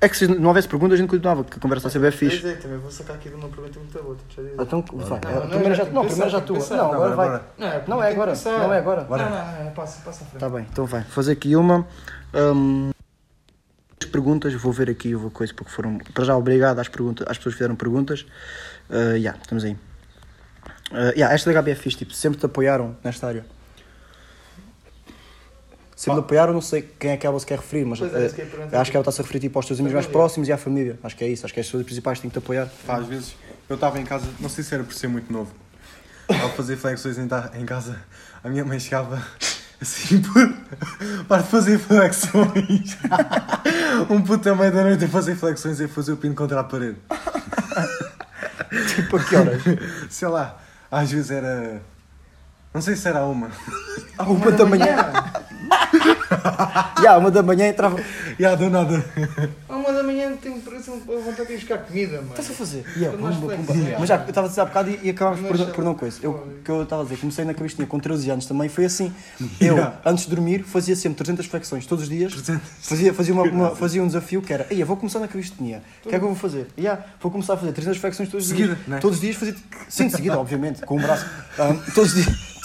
É que se não houvesse perguntas, a gente continuava, que a conversa está a ser bem Pois fixe. é, também vou sacar aqui de uma pergunta muito boa, já dizer. Então, vai. Não, a não, primeira já não, primeira já tua. Não, agora Não, vai. agora. Não, é, Não é agora, não é agora. Não, não, não, passa, passa à frente. Tá bem, então vai. Fazer aqui uma. hum, as perguntas, vou ver aqui, eu vou coisa, porque foram. Para já, obrigado às, perguntas, às pessoas que fizeram perguntas. Uh, yeah, estamos aí. Uh, yeah, esta da Gabi é fixe, tipo, sempre te apoiaram nesta área. Sempre te apoiaram, não sei quem é que ela se quer referir, mas é, eu perguntar. acho que ela está-se a referir tipo, aos teus amigos mais próximos e à família. Acho que é isso, acho que é as pessoas principais que têm que te apoiar. Pá, às vezes eu estava em casa, não sei se era por ser muito novo, ao fazer flexões em, em casa, a minha mãe chegava assim, para de fazer flexões. um puto também da noite a fazer flexões e a fazer o pino contra a parede. Tipo, a que horas? Sei lá, às vezes era. Não sei se era uma. À uma da manhã. Já, uma da manhã entrava. E ah, do nada. À uma da manhã tenho vontade de ir buscar comida, mano. Estás a fazer? Yeah, Quando nós pumba, pumba. flexamos. Mas já, eu estava a dizer há bocado e, e acabámos por, por não coisa. Eu, que eu estava a dizer, comecei na cabecinha com 13 anos também, foi assim. Eu, Yeah. antes de dormir, fazia sempre 300 flexões todos os dias. 300. Fazia, fazia, uma, uma- fazia um desafio que era, ei, eu vou começar na calistenia. O que é que eu vou fazer? Yeah, vou começar a fazer 300 flexões todos os Seguida, dias. né? Todos os dias fazia. Sim, de seguida, obviamente, com o braço. Ah, todos os dias.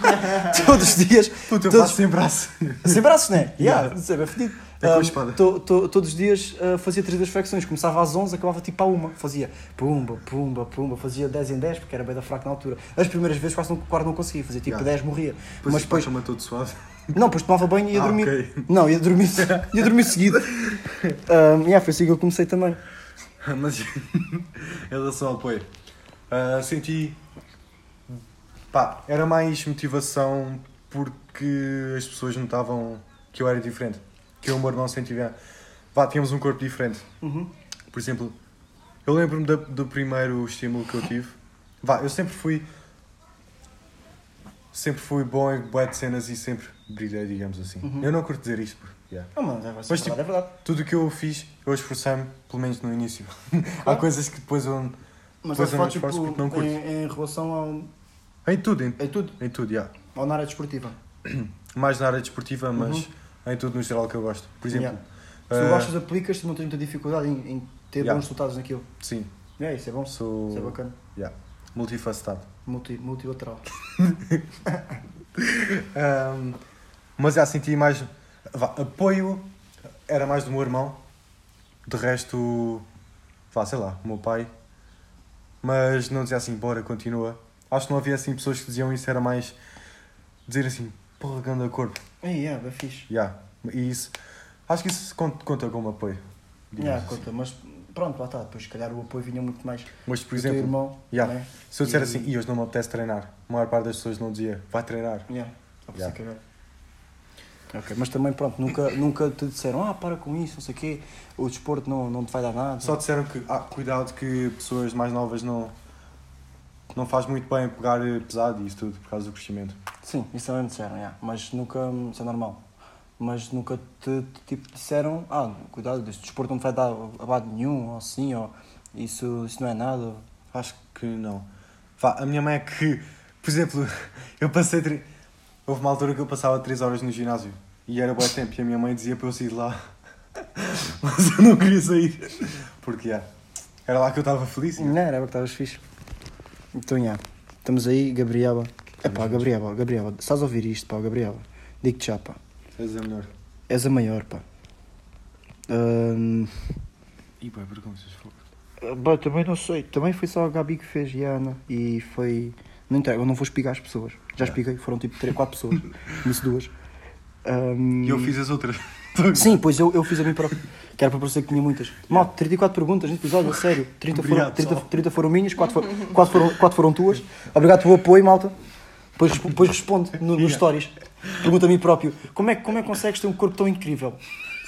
todos os dias. Puta, eu todos, faço sem braço. sem braços, né? Yeah, isso é fedido. É com a Um, espada. to- todos os dias uh, fazia 300 flexões, começava às 11, acabava tipo à 1. Fazia pumba, pumba, pumba, fazia 10 em 10, porque era bem da fraca na altura. As primeiras vezes quase não, quase não conseguia, fazia tipo Yeah. 10, morria. Depois Mas depois, chama todo suave. não, depois tomava banho e ia Ah, dormir. ok. Não, ia dormir, ia dormir seguido. Um, yeah, foi assim que eu comecei também. Mas em relação ao apoio, ah, senti. Pá, era mais motivação porque as pessoas notavam que eu era diferente. Que eu e o meu irmão sentia. Vá, tínhamos um corpo diferente. Uhum. Por exemplo, eu lembro-me da- do primeiro estímulo que eu tive. Vá, eu sempre fui. Sempre fui bom em bué de cenas e sempre brilhei, digamos assim. Uhum. Eu não curto dizer isto, porque. yeah. Oh, mano, é Mas, é tipo, verdade. Tudo o que eu fiz, eu esforcei-me, pelo menos no início. Há coisas que depois eu. Mas Pois é eu não esforço tipo, porque não curto. em, em relação ao, Em tudo, em, em tudo, em tudo, já. ou na área desportiva. Mais na área desportiva, mas Uhum. em tudo no geral que eu gosto. Por exemplo, Yeah. Se tu ah, gostas, aplicas, tu não tens muita dificuldade em, em ter Yeah. bons resultados naquilo. sim, É, isso é bom. sou Isso é bacana. yeah, multifacetado. Multi, multilateral. Ahm, mas já senti mais. vá, apoio era mais do meu irmão. De resto, vá, sei lá, o meu pai. Mas não dizia assim, bora, continua. Acho que não havia assim pessoas que diziam isso, era mais dizer assim, porra, ganda corpo. Aí, é, bem fixe. Yeah. E isso, acho que isso conta, conta como apoio. Yeah, assim. conta, mas pronto, lá está. Depois, se calhar, o apoio vinha muito mais Mas, por exemplo, teu irmão. yeah, né? se eu disser E- assim, e hoje não me apetece treinar, a maior parte das pessoas não dizia, vai treinar. Yeah, Yeah. cagar. Ok, mas também, pronto, nunca, nunca te disseram, ah, para com isso, não sei o quê, o desporto não, não te vai dar nada. Só disseram que, ah, cuidado que pessoas mais novas não, não faz muito bem pegar pesado e isso tudo, por causa do crescimento. Sim, isso também me disseram, yeah. mas nunca, isso é normal. Mas nunca te, te, tipo, disseram, ah, cuidado, este desporto não vai dar abado nenhum, ou assim, ou isso, isso não é nada. Acho que não. Vá, a minha mãe é que, por exemplo, eu passei. Tri... Houve uma altura que eu passava 3 horas no ginásio e era bom tempo e a minha mãe dizia para eu sair de lá. Mas eu não queria sair. Porque yeah, era lá que eu estava feliz. Não, era que estavas fixe. Então, já. Estamos aí, Gabriela. É pá, Gabriela, Gabriela, estás a ouvir isto, pá, Gabriela? Digo-te já, pá. És a melhor. És a maior, pá. Ahm, E bem, vergonhas, fogo. Bah, também não sei. Também foi só a Gabi que fez e a Ana. E foi. Não entrego, eu não vou espigar as pessoas. Já espiguei, foram tipo 3, 4 pessoas. Disse duas. Ahm, E eu fiz as outras. Sim, pois eu, eu fiz a mim próprio. Que era para parecer que tinha muitas. Mal, 34 perguntas neste episódio, sério. 30 foram, Obrigado, 30, pessoal. 30 foram minhas, 4 foram, 4 foram, 4 foram tuas. Obrigado pelo apoio, malta. Depois, depois responde no, nos stories. Pergunta a mim próprio: como é, que- como é que consegues ter um corpo tão incrível?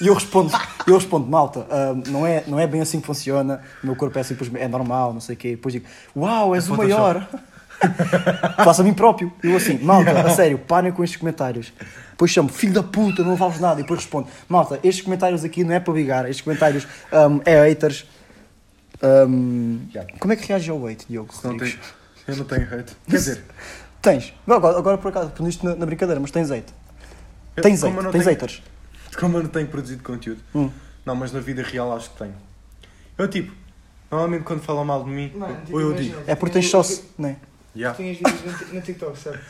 E eu respondo, eu respondo malta, ah, não, é, não é bem assim que funciona. O meu corpo é simplesmente é normal, não sei o quê. Depois digo: Uau, és o Photoshop. maior. Faço a mim próprio. Eu assim, malta, a sério, parem com estes comentários. Depois chamo, filho da puta, não vales nada. E depois respondo, malta, estes comentários aqui não é para ligar, estes comentários hum, é haters. Yeah. como é que reage ao hate, Diogo? Não tenho, eu não tenho hate. Quer dizer, Tens. Agora, agora por acaso, puniste na, na brincadeira, mas tens hate. Tens eu hate, não tens tenho- haters. como eu não tenho produzido conteúdo, Hum. Não, mas na vida real acho que tenho. Eu tipo, normalmente quando falam mal de mim, tipo, ou eu imagina, digo, É porque tens só. Não é? Yeah. Tinhas vídeos no Tik- no TikTok, certo?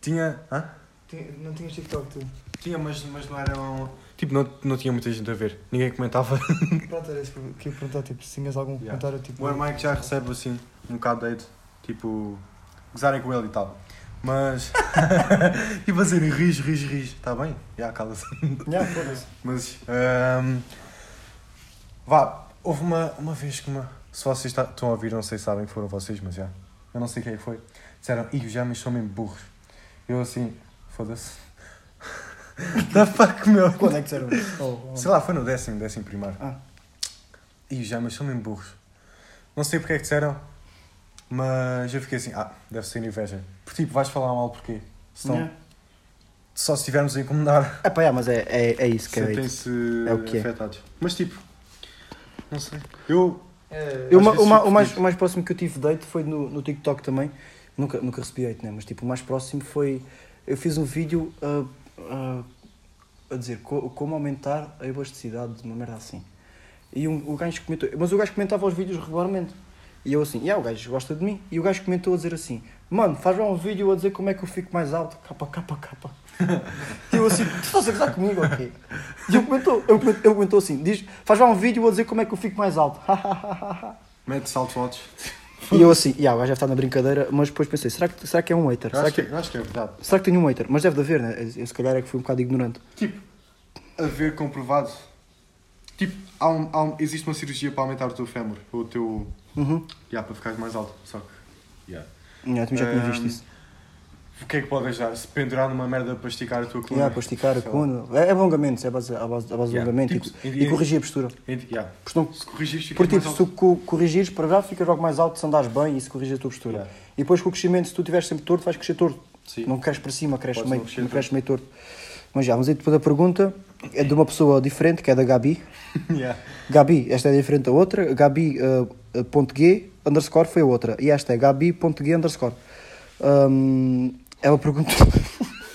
tinha. Hã? Tinha- Não tinhas TikTok, tu. Tinha, mas, mas não era um. Tipo, não, não tinha muita gente a ver. Ninguém comentava. Pronto, era isso que eu queria perguntar, tipo, se tinhas algum Yeah. comentário, tipo... O Mike já recebe assim um bocado de hate, tipo, gozarem com ele e tal. Mas, tipo assim, ris, ris, ris, está bem? Já, cala-se. Yeah. Mas, ahm, vá, houve uma, uma vez que uma. Se vocês estão a ouvir, não sei se sabem que foram vocês, mas já. Eu não sei quem que foi. Disseram, ih, os homens são mesmo burros. Eu assim, foda-se. The fuck, meu? Quando é que disseram isso? Oh, oh. Sei lá, foi no décimo, décimo primário. Ah. E os homens são mesmo burros. Não sei porque é que disseram, mas eu fiquei assim, ah, deve ser inveja. Porque tipo, vais falar mal porquê? Se não- Yeah. Só se estivermos a incomodar, É pá, yeah, mas é, é, é isso que é sentem-se É o que é. afetados. Mas tipo, não sei. Eu, É, Eu, uma- uma- o, mais, o mais próximo que eu tive date foi no, no TikTok também. Nunca, nunca recebi hate, né? Mas tipo, o mais próximo foi. Eu fiz um vídeo a, a, a dizer co- como aumentar a elasticidade de uma merda assim. E um, o gajo comentou. Mas o gajo comentava os vídeos regularmente. E eu assim, yeah, o gajo gosta de mim. E o gajo comentou a dizer assim: Mano, faz lá um vídeo a dizer como é que eu fico mais alto. Capa, capa, capa. E eu assim, tu estás a gozar comigo ou quê? E ele comentou, ele comentou, assim: diz, faz lá um vídeo a dizer como é que eu fico mais alto. mete salto altos. E eu assim, yeah, o gajo deve estar na brincadeira, mas depois pensei, será que, será que é um hater? Eu Será acho, que, que, eu acho que é verdade. será que tenho um hater? Mas deve de haver, né? Eu se calhar é que fui um bocado ignorante. Tipo, a ver comprovado. Tipo, há um, há um- existe uma cirurgia para aumentar o teu fémur, o teu. Uhum. Yeah, para ficares mais alto. Só que. Yeah. Yeah, tu já tinha Ehm, visto isso. O que é que pode ajudar? Se pendurar numa merda para esticar a tua coluna? Yeah, para esticar a coluna. É, é alongamentos, é a base, a base, a base de Yeah. alongamento Tipo, e, e- e corrigir a postura. Yeah. Porque, não, Se corrigires, porque tipo, se tu corrigires para já, ficas logo mais alto se andares bem e se corrigir a tua postura. Yeah. E depois com o crescimento, se tu estiveres sempre torto, vais crescer torto. Sim. Não cresces para cima, cresces meio, não crescer não cresces meio torto. Mas já, mas aí depois a pergunta é de uma pessoa diferente, que é da Gabi. Yeah. Gabi, esta é diferente da outra. Gabi uh, uh, ponto G underscore foi a outra. E esta é Gabi ponto G underscore. Um, ela perguntou.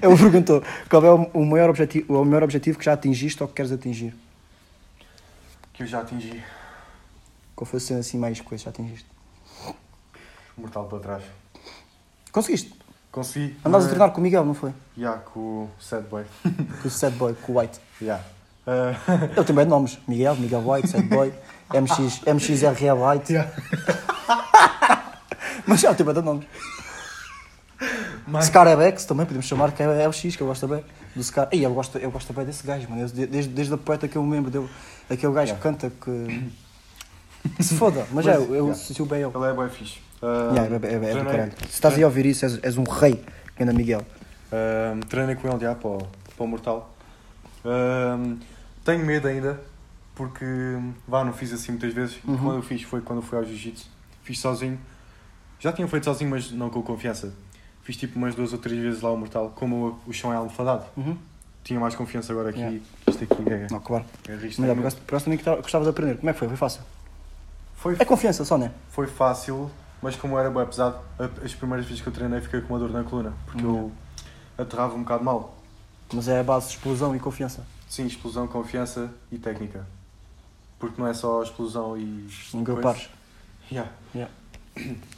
ela perguntou qual é o, maior objetivo, o maior objetivo que já atingiste ou que queres atingir. Que eu já atingi. Qual foi a cena assim mais coisa que já atingiste? Mortal para trás. Conseguiste? Consegui. Andaste a mas- treinar com o Miguel, não foi? Yeah, com o Sad Boy. Com o Sad Boy, com o White. Yeah. Uh, Ele tem bem nomes. Miguel, Miguel White, Sad Boy, MX, MXRE White. yeah. Mas já tem bem de nomes. Mas- Scarabex também podemos chamar, que é LX, que eu gosto bem do Scar. Ei, eu gosto, eu gosto bem desse gajo, mano. Eu- Desde, desde a poeta que eu me lembro dele, aquele gajo Yeah. que canta que. Se foda, mas, Mas, é, eu yeah. assisti bem ele. Ele é bem fixe. Uh, Yeah, é, é, é do treinei- caralho. Se estás aí a ouvir isso, és, és um rei, que anda Miguel. Um, treinei com ele já para o, para o Mortal. Um, tenho medo ainda, porque vá, não fiz assim muitas vezes. Uhum. Quando eu fiz foi quando fui ao Jiu-Jitsu. Fiz sozinho. Já tinha feito sozinho, mas não com confiança. Fiz tipo umas duas ou três vezes lá o Mortal. Como o, chão é almofadado, Uhum. tinha mais confiança agora aqui. Yeah. Isto aqui é, Não, claro. é risco. Mas é, por também gostava gostava de aprender. Como é que foi? Foi fácil. Foi, É confiança só, né? foi fácil, mas como era bem pesado, as primeiras vezes que eu treinei fiquei com uma dor na coluna. Porque Uhum. eu aterrava um bocado mal. Mas é a base de explosão e confiança. Sim, explosão, confiança e técnica. Porque não é só explosão e. Nunca coisa. pares. Yeah. Yeah.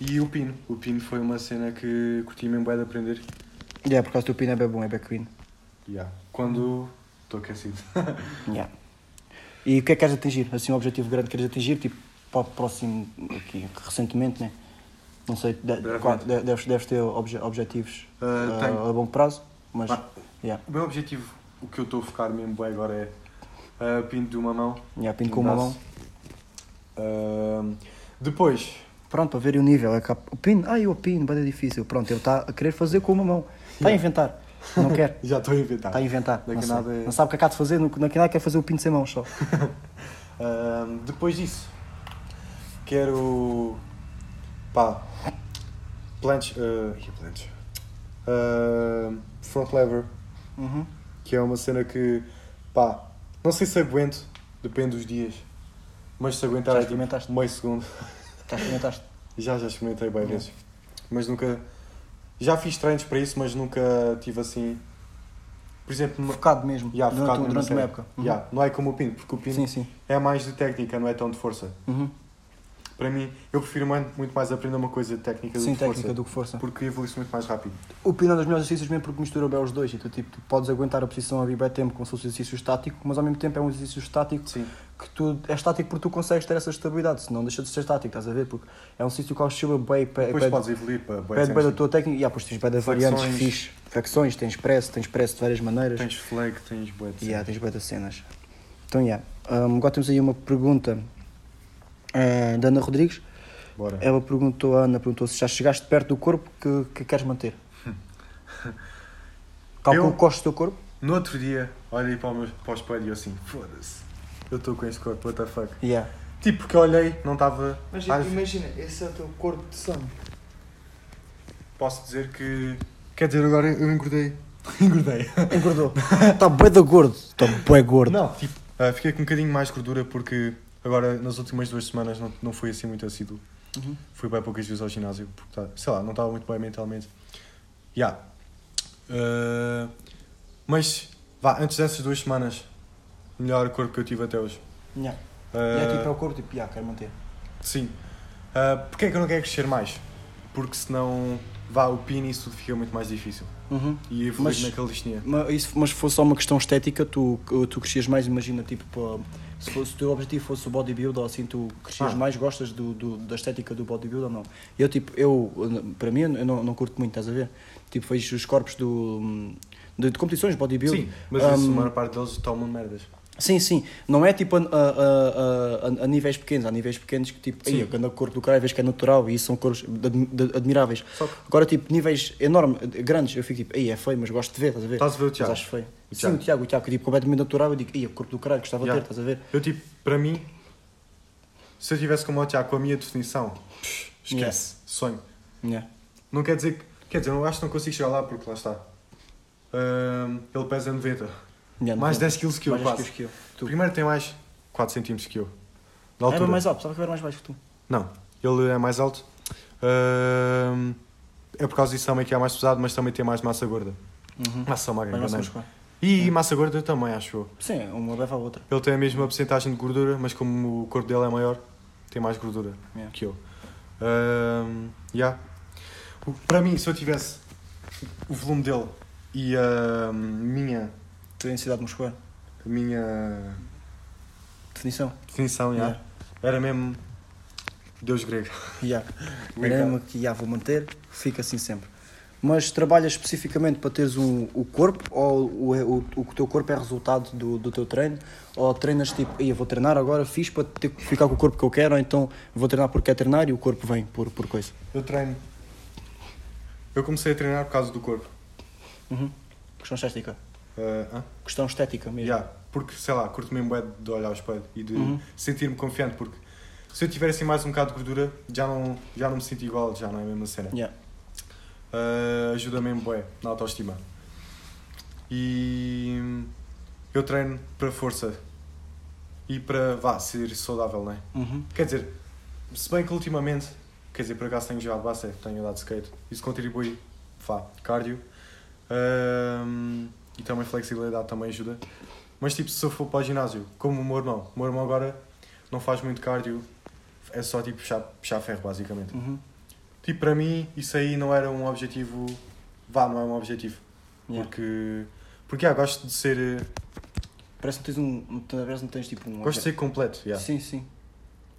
E o pino. O pino foi uma cena que curti mesmo bem de aprender. É, por causa do pino é bem bom, é bem queen. Yeah. Quando estou aquecido. Yeah. E o que é que queres atingir? Assim, um objetivo grande que queres atingir, tipo, para o próximo, aqui, recentemente, né? Não sei, de, de- deves, deves ter obje- objetivos Uh, uh, tenho. a longo prazo, mas, Ah. yeah, O meu objetivo, o que eu estou a focar mesmo bem agora é uh, pino de uma mão. yeah, pino um com uma mão. Uh, depois, Pronto, para ver o nível, é há- o pino, ai, o pino, bem difícil. Pronto, ele está a querer fazer com uma mão. Está a inventar. Não quer. já estou a inventar. Está a inventar. Não, nada é- não sabe o que é que há de fazer, daqui nada quer fazer o pino sem mãos só. Uh, depois disso, quero. pá. Planche. Uh, ih, planche. Uh, front lever. Uhum. que é uma cena que, pá, não sei se aguento, depende dos dias, mas se aguentar Já é tipo experimentaste? meio segundo. Já experimentaste? Já, já experimentei bem Uhum. vezes, mas nunca, já fiz treinos para isso, mas nunca tive assim por exemplo, Focado mesmo. Yeah, durante focado durante uma época. Uhum. Yeah, não é como o Pino, porque o Pino Sim, sim. é mais de técnica, não é tão de força. Uhum. Para mim, eu prefiro muito mais aprender uma coisa técnica do Sim, que técnica força. do que força. Porque evolui-se muito mais rápido. O pino é dos melhores exercícios mesmo porque mistura bem os dois. E tu, tipo, tu podes aguentar a posição a bem tempo como se fosse um exercício estático, mas ao mesmo tempo é um exercício estático Sim. que tu é estático porque tu consegues ter essa estabilidade, senão deixa de ser estático, estás a ver? Porque é um exercício que oscila bem, pede, Depois podes evoluir para bué pede cenas, bem da tua técnica. E ah, tens bem de variantes fixe. Flexões, tens press, tens press de várias maneiras. Tens flag, tens bué de E yeah, cenas. tens bem de cenas. Então, yeah. Um, agora temos aí uma pergunta eh, da Ana Rodrigues. Bora. Ela perguntou, a Ana perguntou se já chegaste perto do corpo que, que queres manter. Calcula Eu? o custo do teu corpo? No outro dia, olhei para o, meu, para o espelho e eu assim, foda-se. Eu estou com este corpo, what the fuck. Yeah. Tipo, porque eu olhei, não estava... Mas Às- imagina, esse é o teu corpo de sangue. Posso dizer que... Quer dizer, agora eu engordei. engordei. Engordou. Está bué da gordo. Está bué gordo. Não, tipo, ah, fiquei com um bocadinho mais gordura porque agora nas últimas duas semanas não, não fui assim muito assíduo. Uhum. Fui bem poucas vezes ao ginásio porque, tá, sei lá, não estava muito bem mentalmente. Yeah. Ah, mas, vá, antes dessas duas semanas, melhor corpo que eu tive até hoje. Yeah. Ah, E é tipo, é o corpo, tipo, yeah, quero manter. Sim. Ah, Porquê é que eu não quero crescer mais? Porque senão, vá, o pino e isso tudo fica muito mais difícil. Uhum. E evoluir Mas- na calistenia. Mas, isso, mas se fosse só uma questão estética, tu, tu crescias mais, imagina, tipo, pô, se, fosse, se o teu objetivo fosse o bodybuild ou assim, tu crescias Ah. mais, gostas do, do- da estética do bodybuild ou não? Eu, tipo, eu, para mim, eu não, não curto muito, estás a ver? Tipo, vejo os corpos do, de, de competições de bodybuild. Sim, mas isso, a Um, maior parte deles tomam merdas. Sim, sim. Não é tipo a, a, a, a, a níveis pequenos. Há níveis pequenos que tipo, aí, quando o corpo do cara vês que é natural e isso são cores ad- ad- admiráveis. Agora, tipo, níveis enormes, grandes, eu fico tipo, aí é feio, mas gosto de ver, estás a ver? Estás a ver o Mas Tiago? acho feio. O Sim, o Tiago, o Tiago, que é tipo, completamente natural, eu digo, o corpo do caralho, gostava de Yeah. ter, estás a ver? Eu, tipo, para mim, se eu tivesse como o Tiago, com a minha definição, pff, esquece, sonho. Yeah. Não quer dizer que. Quer dizer, eu acho que não consigo chegar lá porque lá está. Ahm, ele pesa 90. Yeah, mais não- 10 kg que eu, mais quase. que eu. Primeiro tem mais 4 cm que eu. Da altura. Era mais alto, pensava que era mais baixo que tu. Não, ele é mais alto. Ahm, é por causa disso também que é mais pesado, mas também tem mais massa gorda. Uhum. Massa magra, Mais massa muscular. E massa gorda também, acho eu. Sim, uma leva a outra. Ele tem a mesma porcentagem de gordura, mas como o corpo dele é maior, tem mais gordura Yeah. que eu. Ahm, yeah. O- Para mim, se eu tivesse o volume dele e a minha, densidade muscular. a minha Definição. definição, yeah, Yeah. era mesmo Deus grego. Yeah. Obrigado. Era mesmo que já vou manter, fica assim sempre. Mas trabalhas especificamente para teres um, o corpo ou o, o, o teu corpo é resultado do, do teu treino? Ou treinas tipo, "Ei, eu vou treinar agora, fiz para ter, ficar com o corpo que eu quero, ou então vou treinar porque quero treinar e o corpo vem por, por coisa? Eu treino. Eu comecei a treinar por causa do corpo. Uhum. Questão estética. Hã? Questão estética mesmo. Yeah, porque, sei lá, curto mesmo bué de olhar ao espelho e de Uhum. sentir-me confiante, porque se eu tiver assim mais um bocado de gordura, já não, já não me sinto igual, já não é a mesma cena. Yeah. Uh, ajuda mesmo bué na autoestima. E eu treino para força e para, vá, ser saudável, não é? Uhum. Quer dizer, se bem que ultimamente, quer dizer, por acaso tenho jogado basquete, tenho andado de skate, isso contribui, vá, cardio um, e também flexibilidade também ajuda. Mas tipo, se eu for para o ginásio, como o meu irmão, o meu irmão agora não faz muito cardio, é só tipo puxar, puxar ferro basicamente. Uhum. Tipo, para mim, isso aí não era um objetivo. Vá, não é um objetivo. Yeah. Porque. Porque, ah, gosto de ser. eh, Parece que tens um. Talvez não tens tipo um. Gosto de ser completo. yeah. Sim, sim.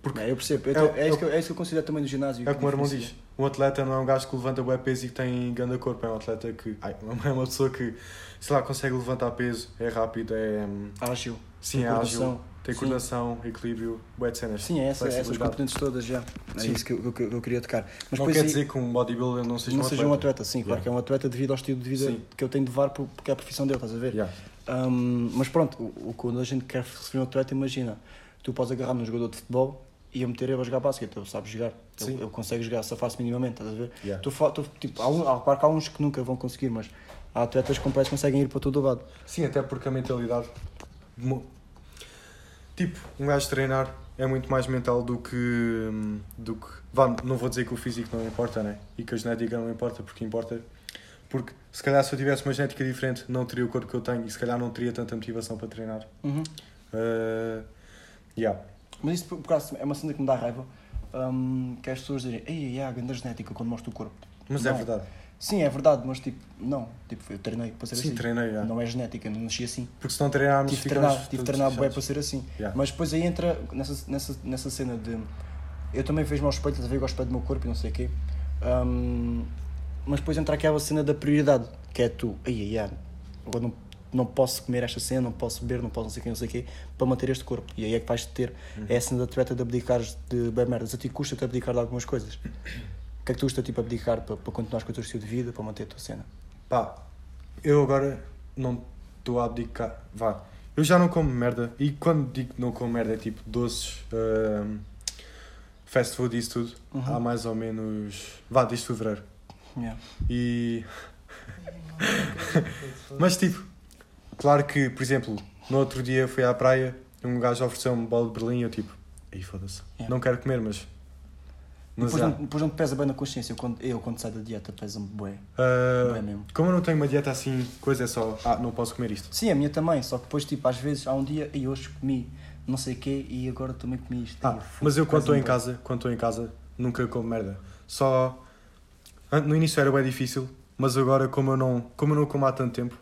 Porque É, eu percebo. Eu é é, é isso o- que eu, é isso que eu considero também do ginásio. É o que o meu irmão diz. Um atleta não é um gajo que levanta bué peso e que tem grande corpo. É um atleta que. Ai, é uma pessoa que, sei lá, consegue levantar peso, é rápido, é. hum, Ágil. Sim, é ágil, coordenação. tem Sim. coordenação, equilíbrio, bué de cenas. Sim, é essa, essas componentes todas já. É Sim. isso que eu, que eu- que eu queria tocar. Mas não quer aí- dizer que um bodybuilder não seja não um seja atleta. um atleta, sim, claro Yeah. que é um atleta devido ao estilo de vida Sim. que eu tenho de levar por- porque é a profissão dele, estás a ver? Yeah. Um, mas pronto, o, quando a gente quer receber um atleta, imagina, tu podes agarrar num jogador de futebol e eu meter ele a jogar basquete, ele sabe jogar, ele, Sim. ele consegue jogar, safar-se minimamente, estás a ver? Yeah. Tu, tu, tipo, há, um, há, claro que há uns que nunca vão conseguir, mas há atletas que parece que conseguem ir para todo o lado. Sim, até porque a mentalidade. Tipo, um gajo treinar é muito mais mental do que. do que. Vá, não vou dizer que o físico não importa, né? E que a genética não importa, porque importa. Porque se calhar se eu tivesse uma genética diferente, não teria o corpo que eu tenho e se calhar não teria tanta motivação para treinar. Uhum. Uh, yeah. Mas isso por acaso é uma cena que me dá raiva. hum, que é as pessoas dizerem, ei, é a grande genética quando mostro o corpo. Mas é Não. verdade. Sim, é verdade, mas tipo, não. Tipo, eu treinei para ser Sim, assim. treinei, yeah. Não é genética, não nasci assim. Porque se não treinarmos, Tive treinar, tive de treinar fechados. para ser assim. Yeah. Mas depois aí entra nessa, nessa, nessa cena de. Eu também vejo-me ao espelho, estás a ver, gosto do meu corpo e não sei o quê. Hum, mas depois entra aquela cena da prioridade, que é tu, ai ai ai, agora não, não posso comer esta cena, não posso beber, não posso não sei o quê, não sei o quê, para manter este corpo. E aí é que vais ter Uhum. é a cena da atleta de abdicares de bem merdas. A ti custa-te abdicar de algumas coisas. O que é que tu custa tipo abdicar para, para continuar com o teu estilo de vida, para manter a tua cena? Pá, eu agora não estou a abdicar. Vá, eu já não como merda. E quando digo que não como merda é tipo doces, ahm, fast food e isso tudo. Uhum. Há mais ou menos. Vá, desde fevereiro. Yeah. E. Mas tipo, claro que, por exemplo, no outro dia fui à praia, um gajo ofereceu-me bola de berlim e eu tipo, aí foda-se, Yeah. não quero comer, mas. Mas Depois, não, depois não te pesa bem na consciência. Eu quando, eu, quando saio da dieta, pesa-me bué. Ah, Bué mesmo. como eu não tenho uma dieta assim, coisa é só, ah, não posso comer isto. Sim, a minha também, só que depois, tipo, às vezes há um dia e hoje comi não sei o quê e agora também comi isto. Ah, mas eu quando estou em casa, quando estou em casa, nunca como merda. Só no início era bem difícil, mas agora como eu não, como eu não como há tanto tempo,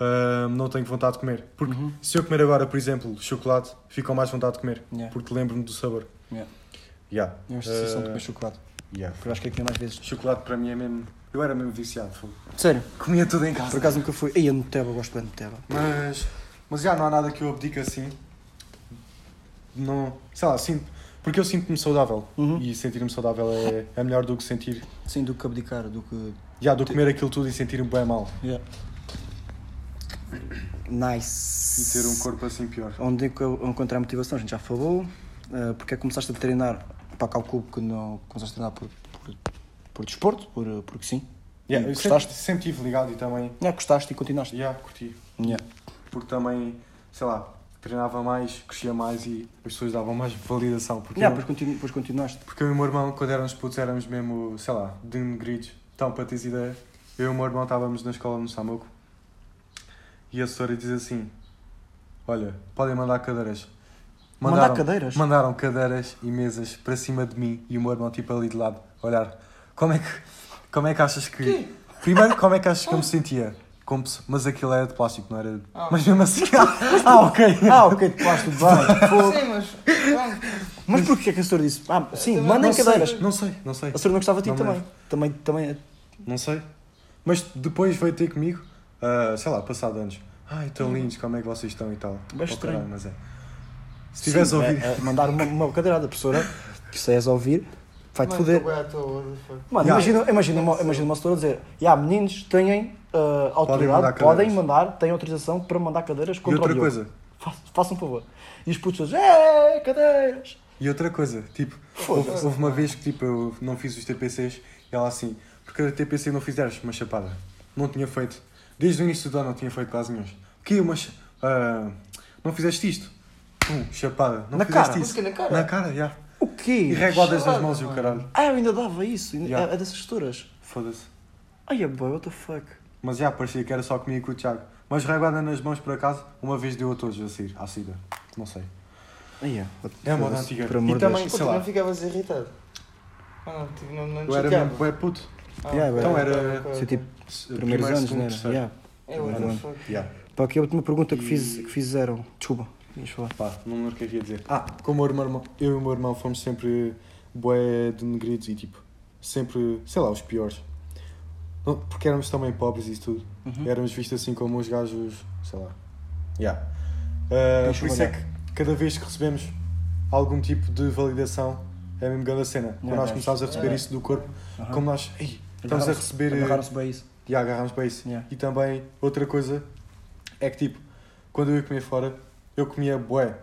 ah, não tenho vontade de comer. Porque Uhum. se eu comer agora, por exemplo, chocolate, fico mais vontade de comer, Yeah. porque lembro-me do sabor. Yeah. Yeah. Eu esta sensação de Ah, comer chocolate. yeah. Porque eu acho que é que mais vezes. Chocolate para mim é mesmo. Eu era mesmo viciado. fogo. Sério, Comia tudo em por casa. acaso nunca fui. Ei, a Nutella, gosto bem de Nutella. Mas, mas já não há nada que eu abdique assim. Não, sei lá, sinto, porque eu sinto-me saudável. Uhum. E sentir-me saudável é, é melhor do que sentir. Sim, do que abdicar, do que. Já, do que comer aquilo tudo e sentir-me bem mal. Yeah. E Nice. ter um corpo assim pior. Onde é que eu encontrei a motivação? A gente já falou. Uh, porque é que começaste a treinar? Para calculo que não começaste a treinar por, por, por desporto, por, porque sim. Yeah, eu gostaste? sempre, sempre ligado e também. Yeah, gostaste e continuaste. Já, curti. Yeah. Porque também, sei lá, treinava mais, crescia mais e as pessoas davam mais validação. Porque, Yeah, eu, depois, continu, continuaste. porque eu e o meu irmão, quando éramos putos, éramos mesmo, sei lá, denegridos. Então, para teres ideia, eu e o meu irmão estávamos na escola no Samuco e a senhora diz assim: Olha, podem mandar cadeiras. Mandar cadeiras? Mandaram cadeiras e mesas para cima de mim e o meu irmão, tipo ali de lado, olhar. Como é que, como é que achas que. Primeiro, como é que achas que eu me sentia? Como se- mas aquilo era de plástico, não era. Ah. Mas mesmo assim. ah, ok. Ah, ok, de plástico. Fogo. Sim, mas. Mas porquê que a senhora disse? Ah, sim, Também mandem não sei, cadeiras. Não sei, não sei. A senhora não gostava de ti também. também. Também. Não sei. Mas depois veio ter comigo, ah, sei lá, passado anos. Ai, tão lindos, como é que vocês estão e tal. Oh, estranho. caralho, mas é. Se tivesse Sim, ouvido. é- é mandar uma, uma cadeirada, professora, que se és a ouvir, vai-te foder. Mano, Yeah. imagina, imagina, uma, imagina uma setora dizer: "Ya, meninos têm ah, autoridade, podem cadeiras." mandar, têm autorização para mandar cadeiras E contra outra o Diogo. coisa, Fa- Façam um favor. E os putos dizem: É, cadeiras! e outra coisa, tipo, houve, houve uma vez que tipo, eu não fiz os TPCs e ela assim, porque a TPC não fizeres uma chapada. Não tinha feito. Desde o início do ano não tinha feito quase nenhum. Que uma cha- ah, não fizeste isto? Pum, chapada. Não Na cara? isso. Que na cara? Na cara, já. O E quê? reguadas nas Chapada, mãos e o caralho. Ah, eu ainda dava isso. ainda- Yeah. É dessas setoras. Foda-se. Ai, é boy, what the fuck? Mas já parecia que era só comigo com o Tiago. Mas reguada nas mãos por acaso, uma vez deu a todos a sair, à saída. Não sei. Ai, é. É a moda antiga. E também- sei tu lá. não ficavas irritado? Ah, não, tipo, não, não Eu era mesmo bué puto. Ah, Yeah, então era- ok, Isso é tipo primeiros primeiro, anos, né? terceiro. Yeah. É, what the fuck. Yeah. Para aqui a última pergunta que, E- fiz, que fizeram. Desculpa, ias falar. Pá, não lembro o que é que ia dizer. Ah, como o meu irmão, eu e o meu irmão fomos sempre bué denegridos e tipo, sempre, sei lá, os piores. Não, porque éramos também pobres e isso tudo. Uhum. Éramos vistos assim como os gajos, sei lá. Yeah. Uh, por isso é que cada vez que recebemos algum tipo de validação, é mesmo grande a cena. Quando Yeah, nós começámos a receber Yeah. isso do corpo, Aham. como nós ei, estamos a receber. eh, Agarraram-se bem a isso. e agarramos para isso. Yeah. E também, outra coisa, é que tipo, quando eu ia comer fora, eu comia bué.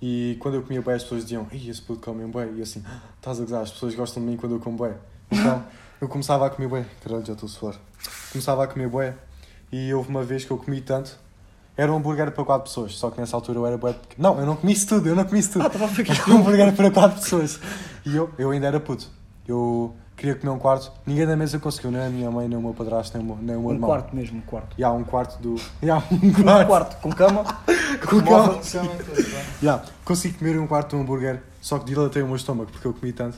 E quando eu comia bué, as pessoas diziam, ei, esse puto come um bué. E assim, "Ah, estás a gozar, as pessoas gostam de mim quando eu como bué. Então, eu começava a comer bué. Caralho, já estou a suar. Começava a comer bué. E houve uma vez que eu comi tanto, era um hambúrguer para 4 pessoas. Só que nessa altura eu era bué. pequeno. Não, eu não comi isso tudo, eu não comi isso tudo. Ah, estava a ficar. um hambúrguer para 4 pessoas. E eu, eu ainda era puto. Eu queria comer um quarto. Ninguém da mesa conseguiu, nem a minha mãe, nem o meu padrasto, nem o meu, nem o meu Um irmão. quarto mesmo, um quarto. E há um quarto do. Há um Um quarto. quarto com cama. Com cama. Yeah, consegui comer um quarto de um hambúrguer, só que dilatei o meu estômago porque eu comi tanto.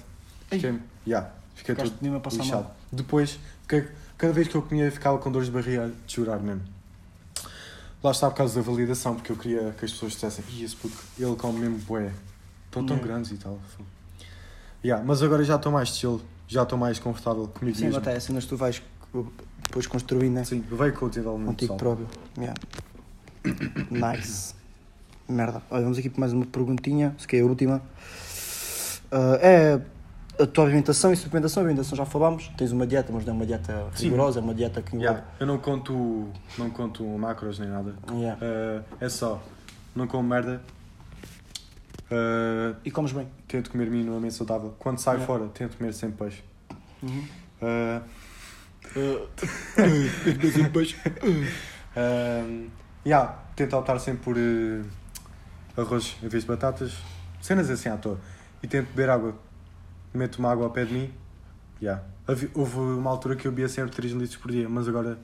Fiquei, yeah, fiquei Ficaste todo mesmo a passar lixado. mal. Depois, fiquei- cada vez que eu comia, ficava com dores de barriga de chorar mesmo. Lá está por causa da validação, porque eu queria que as pessoas dissessem: Ih, esse puto, ele come mesmo bué. Estão tão Yeah. grandes e tal. Yeah, mas agora já estou mais chill, já estou mais confortável comigo Sim, mesmo. até é cenas tu vais depois construindo, né? Sim, veio com o desenvolvimento Contigo próprio. Yeah. Nice. Merda. Olha, vamos aqui para mais uma perguntinha, se que é a última. Ah, é a tua alimentação e suplementação. A alimentação já falámos. Tens uma dieta, mas não é uma dieta Sim. rigorosa, é uma dieta que Yeah, eu não conto, não conto macros nem nada. Yeah. Uh, é só, não como merda. Uh, E comes bem. tento comer minimamente saudável. Quando saio Yeah. fora, tento comer sempre peixe. Uhum. Uh, Depois. um, yeah, tento optar sempre por uh, arroz em vez de batatas. Cenas assim à toa. E tento beber água. Meto uma água ao pé de mim. Yeah. Houve uma altura que eu bebia sempre 3 litros por dia, mas agora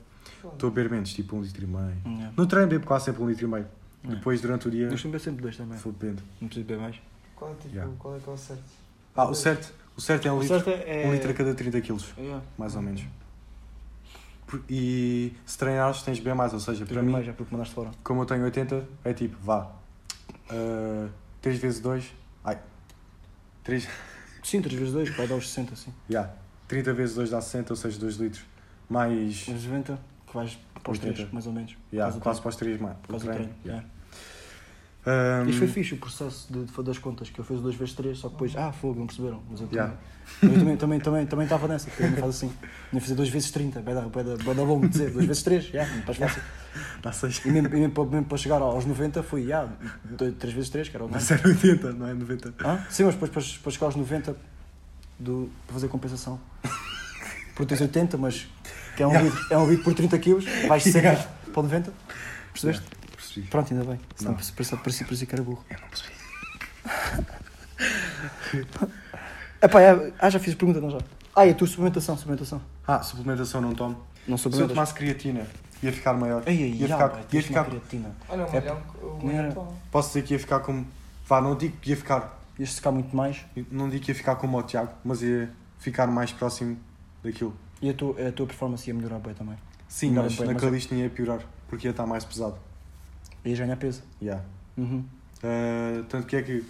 estou a beber menos, tipo 1 litro e meio. Yeah. No treino bebo quase sempre 1 litro e meio. Yeah. Depois, durante o dia, Eu costumo beber sempre dois também. depende. Não preciso beber mais. Qual é, tipo, Yeah. qual é que é o certo? Ah, o certo, o certo é um O litro. certo é- Um litro a cada 30 kg, Yeah. mais ou menos. Por- E se treinares tens de beber mais, ou seja, para mim, mais, é porque mandaste fora. como eu tenho 80, é tipo, vá, uh, 3 vezes 2, ai, 3, Sim, 3 vezes 2, vai dar os 60, sim. yeah, 30 vezes 2 dá 60, ou seja, 2 litros, mais, Mas 90, que vais para os 3, 80. mais ou menos. yeah, quase para os 3 mais, o Faz o treino. yeah. yeah. Um, Isto foi fixe o processo de, de fazer as contas, que eu fiz 2 vezes 3, só que depois, ah, fogo, não perceberam. Mas eu também. Yeah. Eu também também também também estava nessa, porque também faz assim. Não fazer 2 vezes 30, vai dar longo dizer, 2 vezes 3, já, yeah, faz fácil. Dá 6, E mesmo, mesmo, para, mesmo para chegar aos 90 foi, já, 3 vezes 3, que era o dá tempo. 0,80, não é 90. Ah? Sim, mas depois para, para chegar aos 90 do, para fazer compensação. Porque tens 80, mas que é um, Yeah. é um litro por 30 kg, vais sempre Yeah. para o 90. Percebeste? Percebi. Pronto, ainda bem. Senão Não. parecia, parecia, parecia que era burro. Eu não percebi. Epá, é, ah, já fiz a pergunta, não já? Ah, e a tua suplementação, suplementação. Ah, suplementação não tomo. Não Se eu tomasse creatina, ia ficar maior. Ei, ei, ia já, ficar, pá, ia tens uma ficar, creatina. Olha, o É- malhão, o Nem era- malhão toma. posso dizer que ia ficar como, vá, não digo que ia ficar Ias secar muito mais. Não digo que ia ficar como o Tiago, mas ia ficar mais próximo daquilo. E a tua, a tua performance ia melhorar bem também. Sim, Melhor mas bem, na mas- calistenia ia piorar, porque ia estar mais pesado. Ias ganhar peso. Yeah. Uhum. Uh, tanto que é que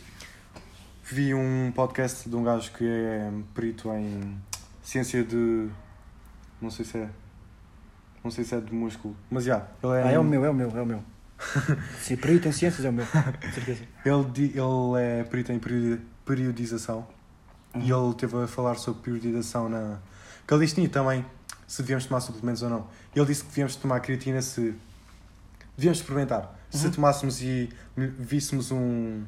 vi um podcast de um gajo que é perito em ciência de. Não sei se é. Não sei se é de músculo, mas já. ele é, Ah, é o meu, é o meu, é o meu. Se perito em ciências é o meu, certeza. Ele, ele é perito em periodi- periodização e Uhum. ele teve a falar sobre periodização na calistenia também, se devíamos tomar suplementos ou não. Ele disse que devíamos tomar creatina se. Devíamos experimentar. Se Uhum. tomássemos e víssemos um,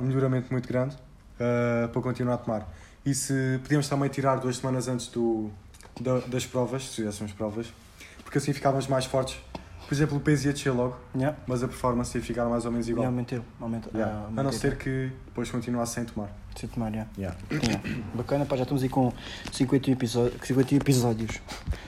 um melhoramento muito grande ah, para continuar a tomar. E se podíamos também tirar duas semanas antes do, da- das provas, se fizéssemos provas, porque assim ficávamos mais fortes. Por exemplo, o peso ia descer logo, Yeah. mas a performance ia ficar mais ou menos igual. aumentou, aumenta. Yeah. ah, A não ser que depois continuasse sem tomar. Sem tomar, yeah. Yeah. Yeah. Bacana, pá, já estamos aí com 51, episódios, 51 episódios,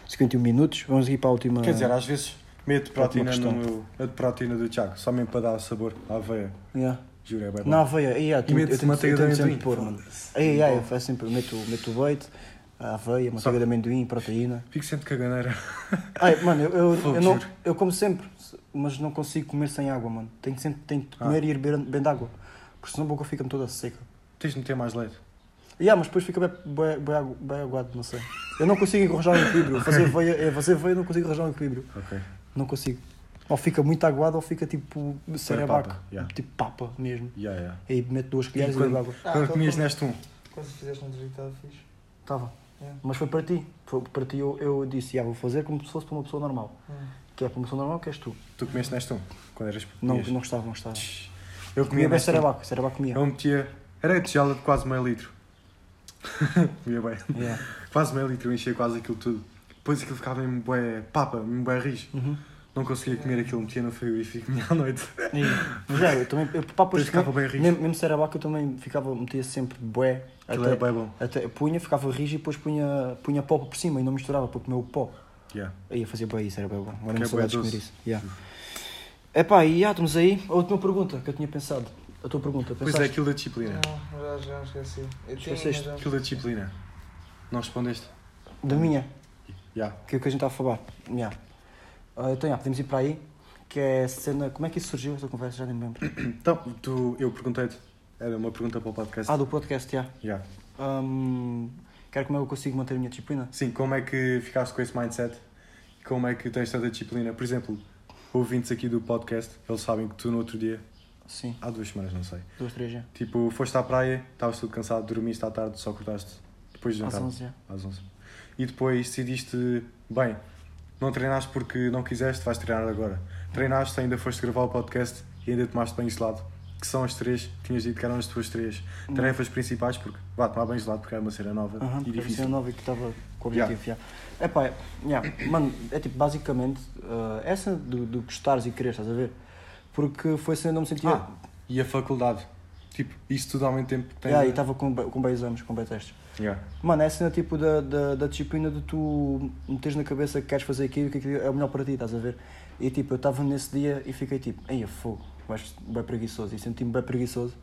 51 minutos. Vamos aqui para a última. Quer dizer, às vezes meto proteína no meu, a de proteína do Tiago, só mesmo para dar sabor à aveia. Yeah. Juro, é bem bom. Na aveia, yeah, E eu tenho, manteiga eu de amendoim. pôr, mano. Aí, aí, eu faço sempre, meto, meto o leite, a aveia, manteiga de amendoim, proteína. Fico sempre caganeira. Ai, mano, eu, eu, Fogo, eu, não, eu como sempre, mas não consigo comer sem água, mano. Tenho que sempre tenho que Ah. comer e ir beber, bebendo água. Porque senão a boca fica-me toda seca. Tens de meter mais leite. E yeah, mas depois fica bem, bem, bem, bem aguado, não sei. Eu não consigo arranjar um equilíbrio. Fazer aveia, é, fazer não consigo arranjar um equilíbrio. Ok. Não consigo. Ou fica muito aguado ou fica tipo cerebaco. yeah. Tipo papa mesmo. Yeah, yeah. Aí meto duas colheres e, quando- bebo água. Ah, Quando então comias neste um, Quando fizeste um dejeitado fixe. Estava. Yeah. Mas foi para ti. Foi para ti eu, eu disse, ah, vou fazer como se fosse para uma pessoa normal. Hum. Que é para uma pessoa normal que és tu. tu comeste neste um, quando eras Não, comias. não gostava, não gostava. Eu Comia bem cerebaco, cerebaco comia. Eu metia. Era tigela de quase meio litro. comia bem. Yeah. Quase meio litro, eu enchia quase aquilo tudo. Depois aquilo ficava mesmo bué papa, mesmo bué rijo. Uhum. Não conseguia comer aquilo, metia no frigorífico comia à noite. E, mas é, eu também, eu, pá, pois, ficava bem rijo. mesmo, mesmo se era vaca, eu também ficava, metia sempre bué. Aquilo Até, era bem bom. até, punha, ficava rijo e depois punha, punha pó por cima e não misturava para comer o pó. Yeah. Aí fazia bem isso, era bem bom. Agora não é sou bué de comer isso. Yeah. Epá, e já estamos aí. A última pergunta que eu tinha pensado. A tua pergunta, Pois é, pensaste? aquilo da disciplina. Não, já, já esqueci. Eu tinha, Esqueceste? já- Aquilo da disciplina. Não respondeste? Da minha, Já. que é o que a gente está a falar. Yeah. Ah, então, já, podemos ir para aí. Que é a cena. Como é que isso surgiu, essa conversa? Já nem me lembro. Então, tu, eu perguntei-te. Era uma pergunta para o podcast. Ah, do podcast, já. Já. Hum, quero como é que eu consigo manter a minha disciplina. Sim, como é que ficaste com esse mindset? Como é que tens tanta disciplina? Por exemplo, ouvintes aqui do podcast, eles sabem que tu no outro dia, Sim, há duas semanas, não sei, duas, três já. tipo, foste à praia, estavas tudo cansado, dormiste à tarde, só cortaste depois de Às jantar. 11 já. Às 11. E depois decidiste, bem, não treinaste porque não quiseste, vais treinar agora. Treinaste, ainda foste gravar o podcast e ainda tomaste banho gelado. Que são as três, tinhas dito que eram as tuas três tarefas principais, porque, vá, tomar banho gelado porque é uma cena nova Aham, e a difícil. cena nova que estava com o objetivo. Yeah. Epá, yeah, mano, é tipo, basicamente, uh, essa do, do gostares e querer, estás a ver? Porque foi assim, eu não me sentia. Ah, e a faculdade. Tipo, isso tudo ao mesmo tempo tem. Yeah, e estava com, com bem exames, com bem testes. Yeah. Mano, é a cena tipo da, da, da disciplina de tu meteres na cabeça que queres fazer aquilo e que aquilo é o melhor para ti, estás a ver? E tipo, eu estava nesse dia e fiquei tipo, ei, fogo, vais bem preguiçoso. E senti-me bem preguiçoso.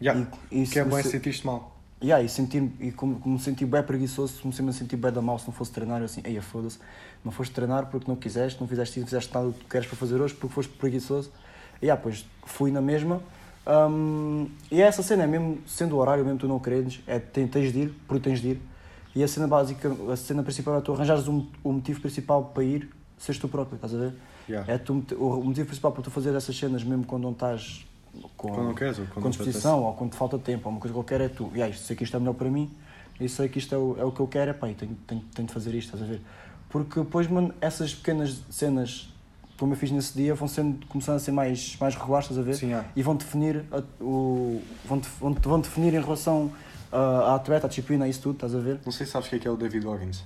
Yeah. E, e que é bom é se- sentir-te mal. Yeah, e sentir e como, como me senti bem preguiçoso, comecei-me a sentir bem da mal se não fosse treinar, eu assim, ei, foda-se, não foste treinar porque não quiseste, não fizeste isso, não fizeste nada do que queres para fazer hoje porque foste preguiçoso. E yeah, pois fui na mesma. Hum, e é essa cena, mesmo sendo o horário, mesmo tu não quereres, é, tens de ir, porque tens de ir. E a cena básica, a cena principal é tu arranjares um, o motivo principal para ir, seres tu próprio, estás a ver? Yeah. É tu, o, motivo principal para tu fazer essas cenas, mesmo quando não estás com, Quando não queres ou quando com não disposição ou quando te falta tempo, ou uma coisa qualquer, é tu. E aí, sei que isto é melhor para mim, e sei que isto é o, é o que eu quero, é pá, tenho, tenho, tenho de fazer isto, estás a ver? Porque depois, mano, essas pequenas cenas, como eu fiz nesse dia, vão sendo, começando a ser mais, mais regulares, estás a ver? Sim, yeah. E vão definir, a- o, vão, vão, vão definir em relação ah, à atleta, à disciplina, isso tudo, estás a ver? Não sei se sabes o que é que é o David Goggins.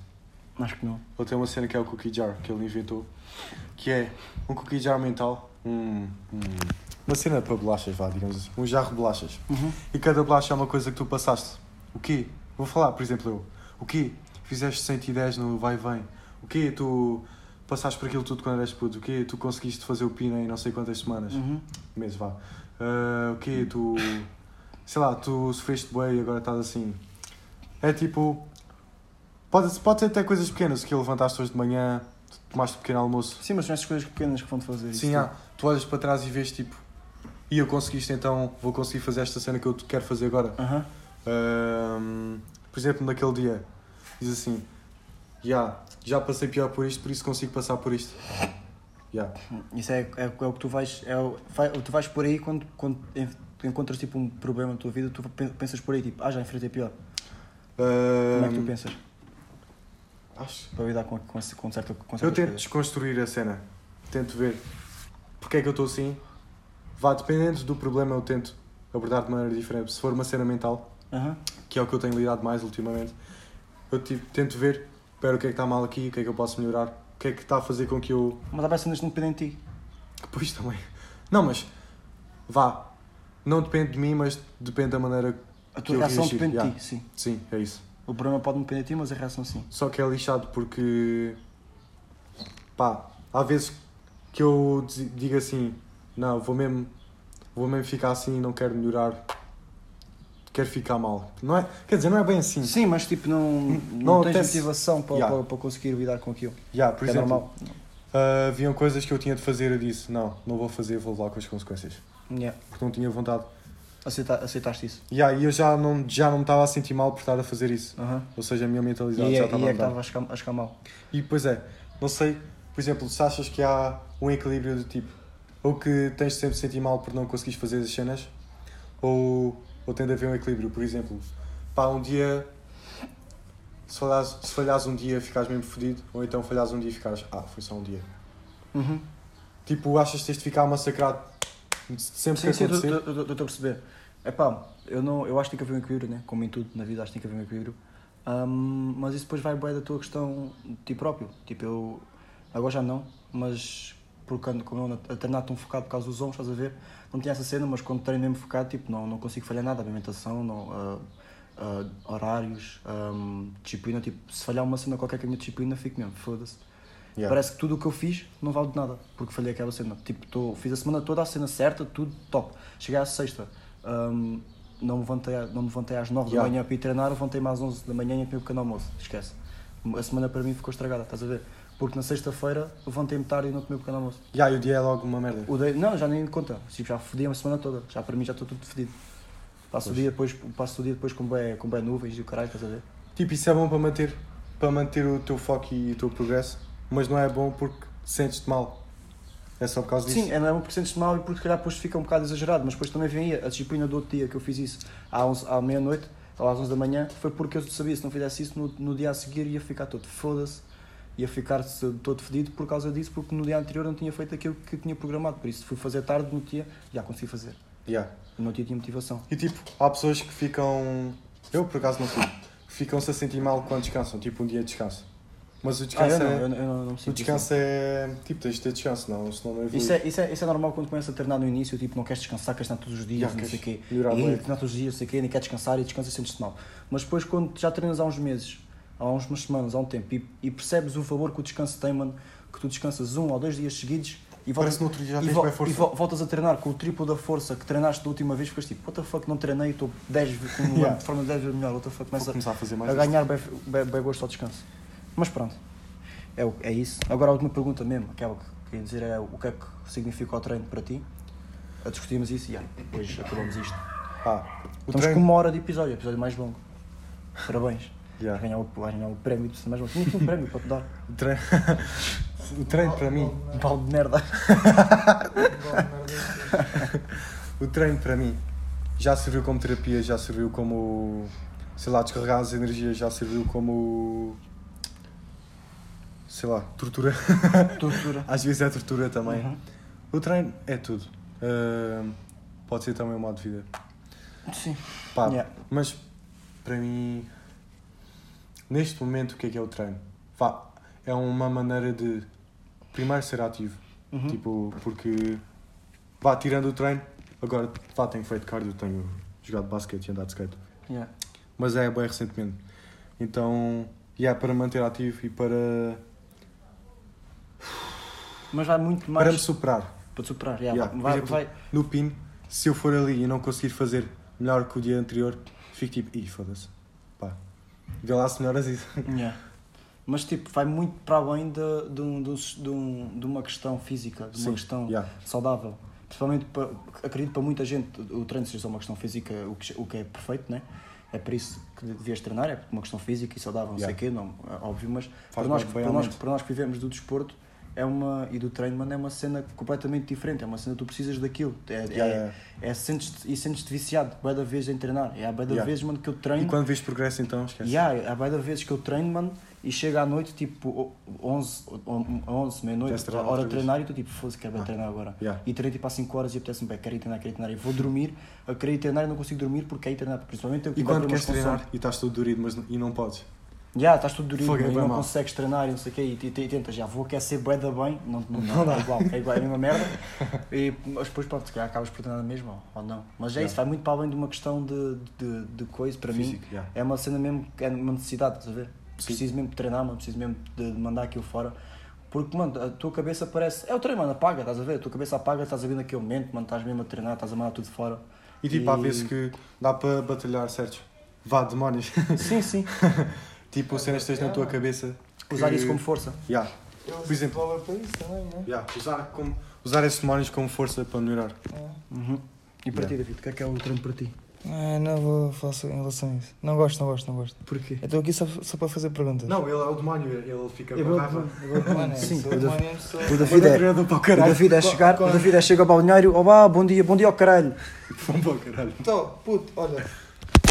Acho que não. Ele tem uma cena que é o cookie jar, que ele inventou, que é um cookie jar mental, um, um- uma cena para bolachas, vá, digamos assim, um jarro de bolachas. Uhum. E cada bolacha é uma coisa que tu passaste. O quê? Vou falar, por exemplo, eu. O quê? Fizeste 110 no vai e vem. O quê? Tu passaste por aquilo tudo quando eras puto. O quê? Tu conseguiste fazer o pino em não sei quantas semanas. Uhum. Meses, vá. Ah, o quê? Tu... Sei lá, tu sofreste bem e agora estás assim. É tipo... Pode, pode ser até coisas pequenas, que levantaste hoje de manhã, tomaste um pequeno almoço. Sim, mas são essas coisas pequenas que vão-te fazer isso. Sim, há. Tu olhas para trás e vês tipo... E eu conseguiste então, vou conseguir fazer esta cena que eu quero fazer agora. Ahm, por exemplo, naquele dia, diz assim: "Ya, já passei pior por isto, por isso consigo passar por isto. Ya. Isso é, é, é o que tu vais. É o, vai- tu vais por aí quando, quando en- encontras tipo, um problema na tua vida, tu pen- pensas por aí tipo, ah, já enfrentei pior. Como é que tu pensas? acho- Para lidar com, com, com, certa, com Eu tento coisas. desconstruir a cena. Tento ver porque é que eu estou assim. Vá, dependendo do problema, eu tento abordar de maneira diferente. Se for uma cena mental, Aham. que é o que eu tenho lidado mais ultimamente, eu tipo, tento ver, espera o que é que está mal aqui, o que é que eu posso melhorar, o que é que está a fazer com que eu Mas há cenas que não dependem de ti. Pois também. Não, mas vá. Não depende de mim, mas depende da maneira A que tua eu reação reagir. depende Yeah. de ti, sim. Sim, é isso. O problema pode depender de ti, mas a reação sim. Só que é lixado porque. pá, há vezes que eu diz- digo assim: não, vou mesmo, vou mesmo ficar assim, não quero melhorar, quero ficar mal. Não é, quer dizer, não é bem assim. Sim, mas tipo, não, não, Não tens motivação para, Yeah. para, para conseguir lidar com aquilo. Já, por é exemplo, normal. ah, haviam coisas que eu tinha de fazer, eu disse: não, não vou fazer, vou levar com as consequências. Yeah. Porque não tinha vontade. Aceita, aceitaste isso. Já, e eu já não, já não me estava a sentir mal por estar a fazer isso. Aham. Ou seja, a minha E mentalidade aí já é, estava e a é que mudar. estava a ficar, a ficar mal. E pois é, não sei, por exemplo, se achas que há um equilíbrio do tipo, ou que tens de sempre de sentir mal por não conseguires fazer as cenas, ou, ou tem de haver um equilíbrio, por exemplo, pá, um dia, se falhares, se falhares um dia ficas mesmo fodido, ou então falhares um dia e ficas, ah, foi só um dia. Uhum. Tipo, achas que tens de ficar massacrado sempre Sim, que sim, acontecer? estou a perceber. É pá, eu, não, eu acho que tem que haver um equilíbrio, né? como em tudo na vida, acho que tem que haver um equilíbrio. Ahm, mas isso depois vai bem da tua questão de ti próprio. Tipo, eu agora já não, mas porque quando, como eu ando a treinar tão focado por causa dos ombros, estás a ver? Não tinha essa cena, mas quando treino mesmo focado, tipo, não, não consigo falhar nada, alimentação, não, ah, ah, horários, ahm, disciplina, tipo, se falhar uma cena qualquer que a minha disciplina, fico mesmo, foda-se. Yeah. Parece que tudo o que eu fiz não vale de nada, porque falhei aquela cena. Tipo, tô, fiz a semana toda a cena certa, tudo top. Cheguei à sexta, ahm, não, me levantei, não me levantei às 9 Yeah. da manhã para ir treinar, levantei-me às 11 da manhã e comer o pequeno almoço. Esquece. A semana para mim ficou estragada, estás a ver? Porque na sexta-feira levantei-me tarde e não comi o pequeno almoço. Yeah, e o dia é logo uma merda. O day- não, já nem conta. Tipo, já fodi a semana toda. Já para mim já estou tudo fedido. Passo o dia depois, passo o dia depois com bem, com bem nuvens e o caralho, estás a ver? Tipo, isso é bom para manter, para manter o teu foco e o teu progresso, mas não é bom porque sentes-te mal. É só por causa disso. Sim, é, não é um porcento de mal e porque se calhar depois fica um bocado exagerado, mas depois também vem aí a disciplina do outro dia que eu fiz isso à, 11 à meia-noite ou às 11 da manhã, foi porque eu sabia se não fizesse isso no, no dia a seguir ia ficar todo foda-se, ia ficar todo fedido por causa disso, porque no dia anterior não tinha feito aquilo que tinha programado, por isso fui fazer tarde no dia, já consegui fazer, Yeah. no dia tinha motivação. E tipo, há pessoas que ficam. Eu por acaso não fui. Ficam-se a sentir mal quando descansam, tipo um dia de descanso. Mas o Ah, descanso eu não, é. eu, não- eu não, O descanso é. Tipo, tens de ter descanso, não, senão não evolui. Isso é, isso, é, isso é normal quando começa a treinar no início, tipo, não queres descansar, queres treinar todos os dias, Já, não sei o queres quê. E treinar todos os dias, não sei o quê, nem quer descansar e descansa e sentes-te mal. Mas depois, quando já treinas há uns meses, há uns, umas semanas, há um tempo, e, e percebes o valor que o descanso tem, mano, que tu descansas um ou dois dias seguidos e voltas, Parece que no outro dia já e, vo- e vo- voltas a treinar com o triplo da força que treinaste da última vez, ficas tipo, what the fuck, não treinei, estou 10 vezes, com um Yeah. de forma 10 vezes melhor, what the fuck, começa a fazer mais a ganhar bem, bem, bem gosto ao descanso. Mas pronto, é, é isso. Agora a última pergunta mesmo, aquela que queria dizer é o que é que significa o treino para ti? A discutimos isso e aí, depois acabamos isto. Ah, Estamos treino. com uma hora de episódio, episódio mais longo. Parabéns. Yeah. Ganhar o, ganhar o prémio ser mais longo. Tinha aqui um prémio para te dar. O treino. o treino para mim. Um balde de merda. O treino para mim já serviu como terapia, já serviu como. sei lá, descarregar as energias, já serviu como. sei lá, tortura. Tortura. Às vezes é tortura também. Uhum. O treino é tudo. Ahm, pode ser também um modo de vida. Sim. Pá, Yeah. mas para mim, neste momento, o que é que é o treino? Vá, é uma maneira de primeiro ser ativo. Uhum. Tipo, porque vá tirando o treino, agora vá, tenho feito cardio, tenho jogado basquete e andado de skate. Yeah. Mas é bem recentemente. Então, é para manter ativo e para, Mas vai muito para mais me superar. para te superar. Yeah, Yeah, vai, exemplo, vai, No pin, se eu for ali e não conseguir fazer melhor que o dia anterior, fico tipo, ih, foda-se. Pá, vê lá se melhoras isso. Yeah. Mas tipo, vai muito para além de, de, um- de, um- de, um- uma questão física, de uma Sim, questão yeah. saudável. Principalmente, para, acredito para muita gente, o treino seja só uma questão física, o que, o que é perfeito, né? É por isso que devias treinar, é uma questão física e saudável, não Yeah. sei o quê, não, é óbvio, mas para nós, bem, para, nós, para nós que vivemos do desporto é uma, e do treino, mano, é uma cena completamente diferente, é uma cena que tu precisas daquilo. É, é, Yeah, yeah. é sentes-te, e sentes-te viciado, bué da vez em treinar. É a bué da Yeah. vez, mano, que eu treino. E quando vês progresso, então, esquece. Yeah, há várias vezes que eu treino, mano, e chega à noite, tipo, 11, 11 meia-noite, treinar hora de vez? treinar, e tu tipo, foda-se, quero Ah. treinar agora. Yeah. E treino tipo há 5 horas e apetece-me bem, quero ir treinar, quero ir treinar, e vou dormir, a querer ir treinar e não consigo dormir porque é ir treinar, principalmente eu E quando queres treinar e estás todo dorido, mas e não podes. Já, estás tudo durinho Fogo, é e não mau. consegues treinar e não sei o quê, e, e, e tentas, já vou aquecer bué da bem, não, não, Não dá. igual, é igual, é a mesma merda, e, mas depois pronto, se calhar acabas por treinar mesmo, ou, não. Mas é Yeah. isso, vai muito para além de uma questão de, de, de coisa, para mim, Físico, yeah. é uma cena mesmo, é uma necessidade, estás a ver? Sim. Preciso mesmo de treinar, mano, preciso mesmo de mandar aquilo fora. Porque, mano, a tua cabeça parece. É o treino, mano, apaga, estás a ver? A tua cabeça apaga, estás a ver naquele momento, mano, estás mesmo a treinar, estás a mandar tudo fora. E tipo, há vezes que dá para batalhar certos. Vá, demónios. Sim, sim. tipo, cenas que tens na tua cabeça. que- Usar isso como força. Yeah. Por exemplo- para isso também, né? Yeah. Usar, como, usar esses demónios como força para melhorar. Uhum. E para Yeah. ti, David, o que é que é o treino para ti? Ah, não vou falar sobre- em relação a isso. Não gosto, não gosto, não gosto. Porquê? Eu estou aqui só, só para fazer perguntas. Não, ele é o demónio, ele fica Eu vou-. Mano, é, Sim, sou o David- uma mesmo pessoa. O David é, para o o caralho. David é chegar, o David é chega ao balneário, olá, bom dia, bom dia ao caralho. Vamos para o caralho. Então, puto, olha.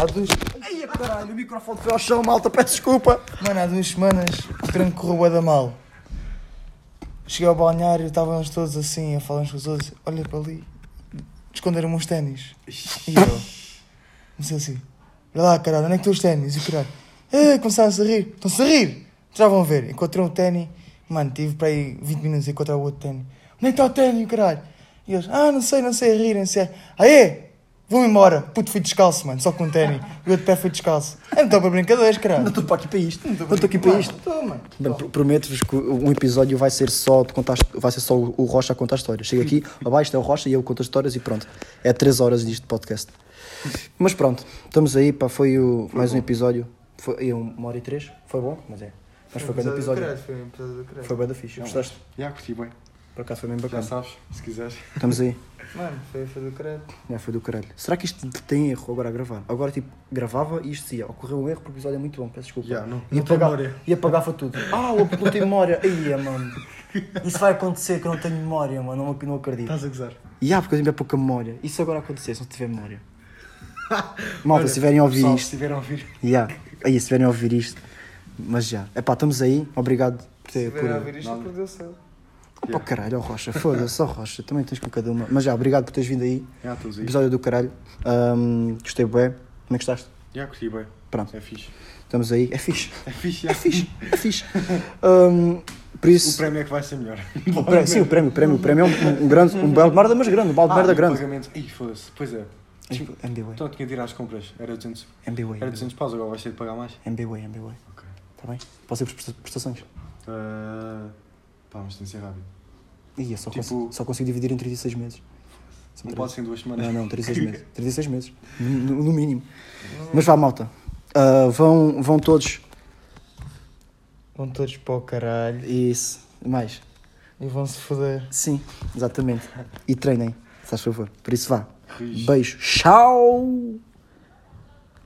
Há duas, Ai, caralho, o microfone foi ao chão, malta, peço desculpa. mano, há duas semanas o treino correu da mal. Cheguei ao balneário, estávamos todos assim, a falar uns com os outros. Olha para ali, esconderam-me uns ténis. E eu, comecei assim, olha lá, caralho, onde é que estão os ténis? E o caralho, eh, começaram-se a rir, estão-se a rir. Já vão ver, encontrei um ténis, mano, tive para aí 20 minutos a encontrar o outro ténis. onde é que está o ténis, caralho? E eles, ah, não sei, não sei, a rirem-se. Ah, é? Vou-me embora. Puto, fui descalço, mano, só com um ténis. E eu de pé fui descalço. Eu não estou para brincadeiras, Não caralho. estou para aqui para isto. Não estou aqui para isto. Estou, mano. Bem, pr- Prometo-vos que um episódio vai ser só de contar, vai ser só o o Rocha a contar histórias. Chega aqui, abaixo é o Rocha e eu conto as histórias e pronto. É 3 horas disto de podcast. Mas pronto, estamos aí, pá, foi, o, mais um episódio. Foi uma hora e três, foi bom, mas é. Mas foi bem do episódio. Foi um episódio do caralho. Foi bem da ficha. Gostaste? Já curti bem. Por acaso foi bem Já bacana. sabes, se quiseres. Estamos aí. Mano, foi, foi do caralho. É, foi do caralho. Será que isto tem erro agora a gravar? Agora, tipo, gravava e isto dizia, ocorreu um erro porque o episódio é muito bom, peço desculpa. Já, não- e não apagava, e apagava tudo. Ah, o não tem memória. Ia, mano. Isso vai acontecer que eu não tenho memória, mano. Não, não acredito. Estás a gozar. E há, porque eu tenho bem pouca memória. Isso agora acontecer se não tiver memória. Malta, Olha, se tiverem a ouvir pessoal, isto. Se tiverem a ouvir. Yeah. Aí, se tiverem a ouvir isto. Mas já. Epá, estamos aí. Obrigado por Se ter. tiverem a ouvir isto, nada. Opa, caralho, ó Rocha. Foda-se, ó Rocha. Também tens com cada uma. Mas já, obrigado por teres vindo aí. Já aí. Episódio do caralho. Ahm, gostei bem. Como é que gostaste? Já curti bem. Pronto, É fixe. estamos aí. É fixe. É fixe, É fixe. É fixe. Ahm, por O isso. prémio é que vai ser melhor. o pré- sim, o prémio. O prémio, o prémio é um, um grande. Um balde de merda, mas grande. Um balde de merda e o grande. pagamento. Ih, foda-se. Pois é. MBWay. Então tinha de ir às compras. Era 200, MBWay. era 200 paus, agora vais ter de pagar mais. MBWay, MBWay. Ok. Está bem? Posso ir presta- prestações? Uh, pá, mas tem de ser rápido. Ih, eu só, Tipo- consigo, só consigo dividir em 36 meses. São Não pode ser em duas semanas. Não, não, 36 meses. 36 meses. No, no mínimo. Mas vá, malta. Ah, vão, vão todos. Vão todos para o caralho Isso. Mais. e vão se foder. Sim, exatamente. E treinem, se faz favor. Por isso vá. Beijo. Tchau!